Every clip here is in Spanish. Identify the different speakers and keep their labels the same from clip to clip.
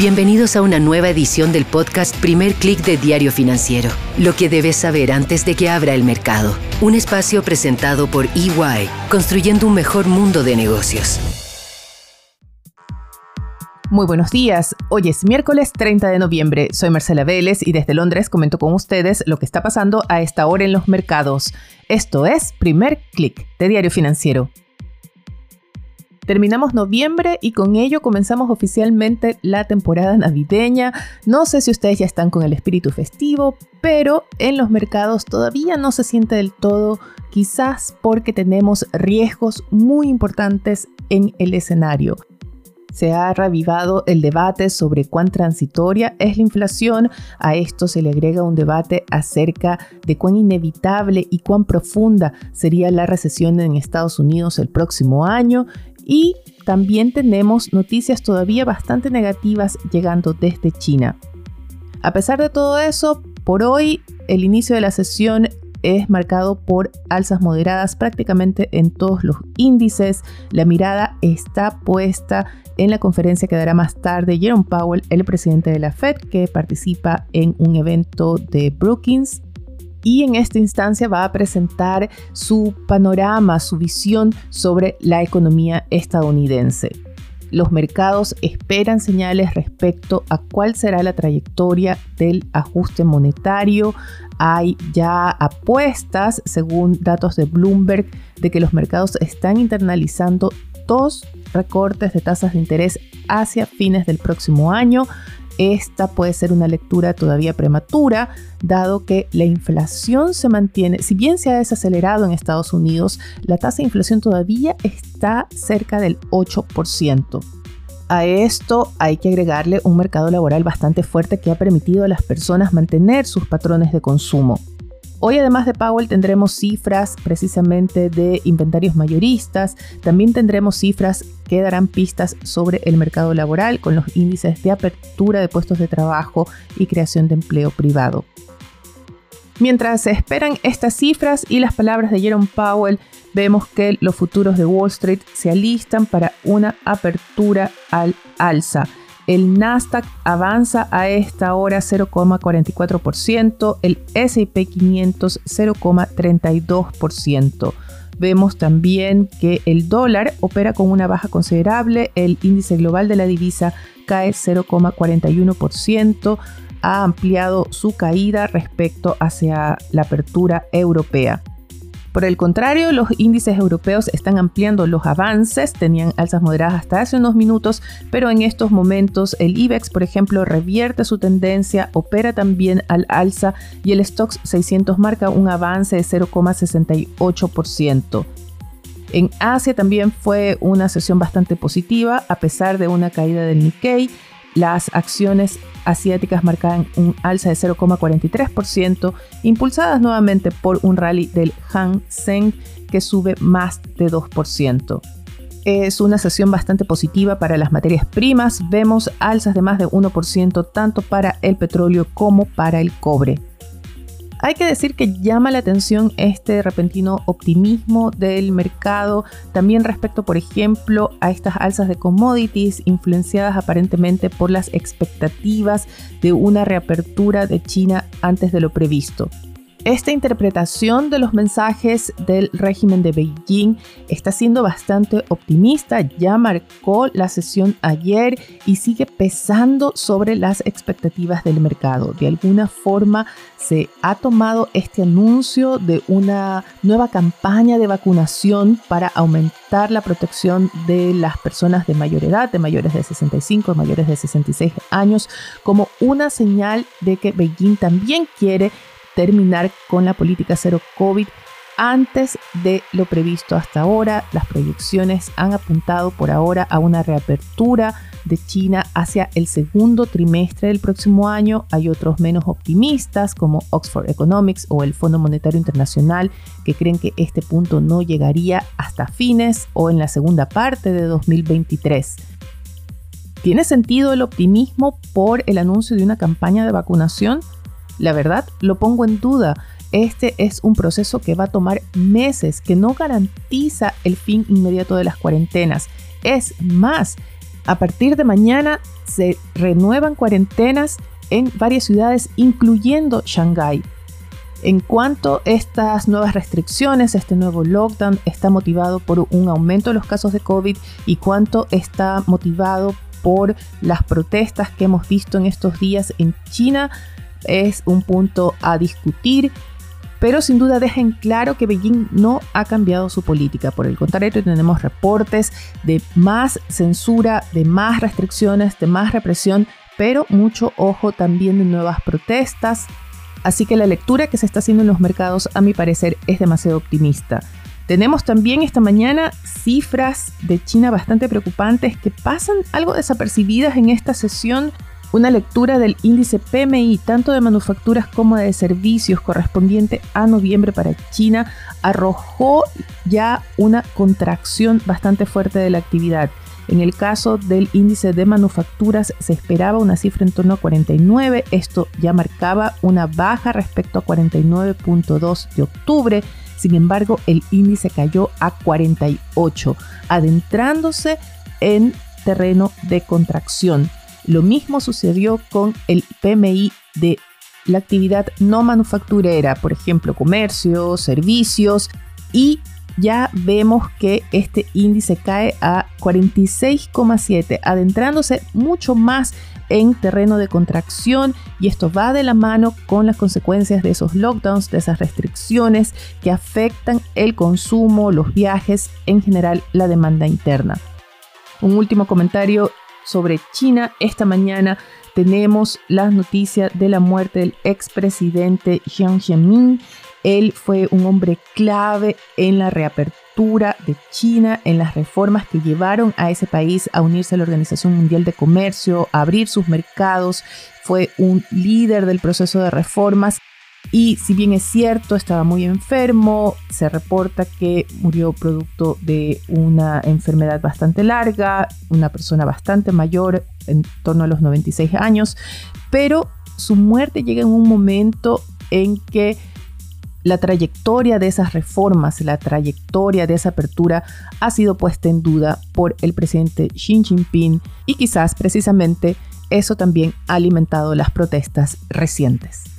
Speaker 1: Bienvenidos a una nueva edición del podcast Primer Click de Diario Financiero. Lo que debes saber antes de que abra el mercado. Un espacio presentado por EY, construyendo un mejor mundo de negocios.
Speaker 2: Muy buenos días. Hoy es miércoles 30 de noviembre. Soy Marcela Vélez y desde Londres comento con ustedes lo que está pasando a esta hora en los mercados. Esto es Primer Click de Diario Financiero. Terminamos noviembre y con ello comenzamos oficialmente la temporada navideña. No sé si ustedes ya están con el espíritu festivo, pero en los mercados todavía no se siente del todo, quizás porque tenemos riesgos muy importantes en el escenario. Se ha revivado el debate sobre cuán transitoria es la inflación. A esto se le agrega un debate acerca de cuán inevitable y cuán profunda sería la recesión en Estados Unidos el próximo año. Y también tenemos noticias todavía bastante negativas llegando desde China. A pesar de todo eso, por hoy el inicio de la sesión es marcado por alzas moderadas prácticamente en todos los índices. La mirada está puesta en la conferencia que dará más tarde Jerome Powell, el presidente de la Fed, que participa en un evento de Brookings y en esta instancia va a presentar su panorama, su visión sobre la economía estadounidense. Los mercados esperan señales respecto a cuál será la trayectoria del ajuste monetario. Hay ya apuestas, según datos de Bloomberg, de que los mercados están internalizando dos recortes de tasas de interés hacia fines del próximo año. Esta puede ser una lectura todavía prematura, dado que la inflación se mantiene, si bien se ha desacelerado en Estados Unidos, la tasa de inflación todavía está cerca del 8%. A esto hay que agregarle un mercado laboral bastante fuerte que ha permitido a las personas mantener sus patrones de consumo. Hoy además de Powell tendremos cifras precisamente de inventarios mayoristas, también tendremos cifras que darán pistas sobre el mercado laboral con los índices de apertura de puestos de trabajo y creación de empleo privado. Mientras se esperan estas cifras y las palabras de Jerome Powell, vemos que los futuros de Wall Street se alistan para una apertura al alza. El Nasdaq avanza a esta hora 0,44%, el SP 500 0,32%. Vemos también que el dólar opera con una baja considerable, el índice global de la divisa cae 0,41%, ha ampliado su caída respecto hacia la apertura europea. Por el contrario, los índices europeos están ampliando los avances, tenían alzas moderadas hasta hace unos minutos, pero en estos momentos el IBEX, por ejemplo, revierte su tendencia, opera también al alza y el Stoxx 600 marca un avance de 0,68%. En Asia también fue una sesión bastante positiva, a pesar de una caída del Nikkei. Las acciones asiáticas marcaban un alza de 0,43%, impulsadas nuevamente por un rally del Hang Seng que sube más de 2%. Es una sesión bastante positiva para las materias primas, vemos alzas de más de 1% tanto para el petróleo como para el cobre. Hay que decir que llama la atención este repentino optimismo del mercado, también respecto, por ejemplo, a estas alzas de commodities influenciadas aparentemente por las expectativas de una reapertura de China antes de lo previsto. Esta interpretación de los mensajes del régimen de Beijing está siendo bastante optimista, ya marcó la sesión ayer y sigue pesando sobre las expectativas del mercado. De alguna forma se ha tomado este anuncio de una nueva campaña de vacunación para aumentar la protección de las personas de mayor edad, de mayores de 65, mayores de 66 años, como una señal de que Beijing también quiere terminar con la política cero COVID antes de lo previsto hasta ahora. Las proyecciones han apuntado por ahora a una reapertura de China hacia el segundo trimestre del próximo año. Hay otros menos optimistas como Oxford Economics o el Fondo Monetario Internacional que creen que este punto no llegaría hasta fines o en la segunda parte de 2023. ¿Tiene sentido el optimismo por el anuncio de una campaña de vacunación? La verdad, lo pongo en duda. Este es un proceso que va a tomar meses, que no garantiza el fin inmediato de las cuarentenas. Es más, A partir de mañana se renuevan cuarentenas en varias ciudades, incluyendo Shanghái. En cuanto a estas nuevas restricciones, este nuevo lockdown está motivado por un aumento de los casos de COVID y cuánto está motivado por las protestas que hemos visto en estos días en China es un punto a discutir pero sin duda dejen claro que Beijing no ha cambiado su política. Por el contrario, tenemos reportes de más censura, de más restricciones, de más represión, pero mucho ojo también de nuevas protestas. Así que la lectura que se está haciendo en los mercados, a mi parecer, es demasiado optimista. Tenemos también esta mañana cifras de China bastante preocupantes que pasan algo desapercibidas en esta sesión una lectura del índice PMI, tanto de manufacturas como de servicios, correspondiente a noviembre para China, arrojó ya una contracción bastante fuerte de la actividad. En el caso del índice de manufacturas se esperaba una cifra en torno a 49, esto ya marcaba una baja respecto a 49.2 de octubre, sin embargo el índice cayó a 48, adentrándose en terreno de contracción. Lo mismo sucedió con el PMI de la actividad no manufacturera, por ejemplo, comercio, servicios, y ya vemos que este índice cae a 46,7, adentrándose mucho más en terreno de contracción y esto va de la mano con las consecuencias de esos lockdowns, de esas restricciones que afectan el consumo, los viajes, en general la demanda interna. Un último comentario sobre China. Esta mañana tenemos las noticias de la muerte del expresidente Jiang Zemin. Él fue un hombre clave en la reapertura de China, en las reformas que llevaron a ese país a unirse a la Organización Mundial de Comercio, a abrir sus mercados. Fue un líder del proceso de reformas y si bien es cierto, estaba muy enfermo, se reporta que murió producto de una enfermedad bastante larga, una persona bastante mayor, en torno a los 96 años, pero su muerte llega en un momento en que la trayectoria de esas reformas, la trayectoria de esa apertura ha sido puesta en duda por el presidente Xi Jinping y quizás precisamente eso también ha alimentado las protestas recientes.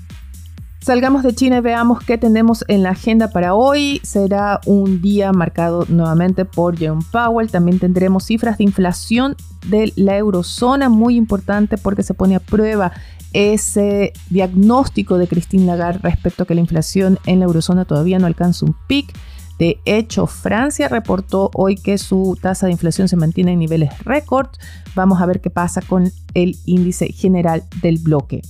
Speaker 2: Salgamos de China y veamos qué tenemos en la agenda para hoy. Será un día marcado nuevamente por Jerome Powell. También tendremos cifras de inflación de la eurozona, muy importante porque se pone a prueba ese diagnóstico de Christine Lagarde respecto a que la inflación en la eurozona todavía no alcanza un pic. De hecho, Francia reportó hoy que su tasa de inflación se mantiene en niveles récord. Vamos a ver qué pasa con el índice general del bloque.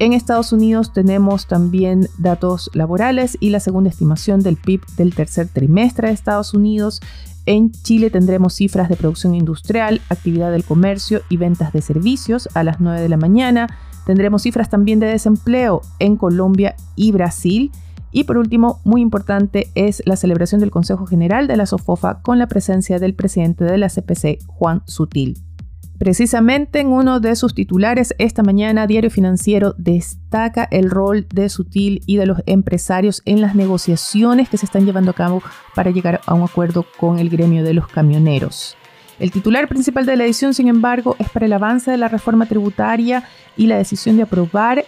Speaker 2: En Estados Unidos tenemos también datos laborales y la segunda estimación del PIB del tercer trimestre de Estados Unidos. En Chile tendremos cifras de producción industrial, actividad del comercio y ventas de servicios a las 9 de la mañana. Tendremos cifras también de desempleo en Colombia y Brasil. Y por último, muy importante, es la celebración del Consejo General de la SOFOFA con la presencia del presidente de la CPC, Juan Sutil. Precisamente en uno de sus titulares esta mañana, Diario Financiero destaca el rol de Sutil y de los empresarios en las negociaciones que se están llevando a cabo para llegar a un acuerdo con el gremio de los camioneros. El titular principal de la edición, sin embargo, es para el avance de la reforma tributaria y la decisión de aprobar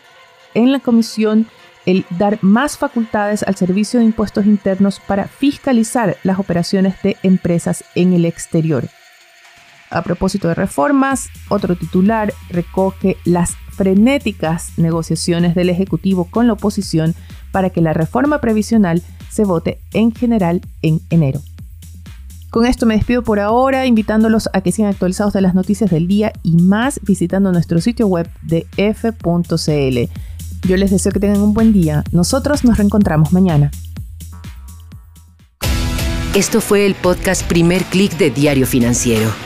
Speaker 2: en la comisión el dar más facultades al Servicio de Impuestos Internos para fiscalizar las operaciones de empresas en el exterior. A propósito de reformas, otro titular recoge las frenéticas negociaciones del Ejecutivo con la oposición para que la reforma previsional se vote en general en enero. Con esto me despido por ahora, invitándolos a que sigan actualizados de las noticias del día y más visitando nuestro sitio web de f.cl. Yo les deseo que tengan un buen día. Nosotros nos reencontramos mañana.
Speaker 1: Esto fue el podcast Primer Click de Diario Financiero.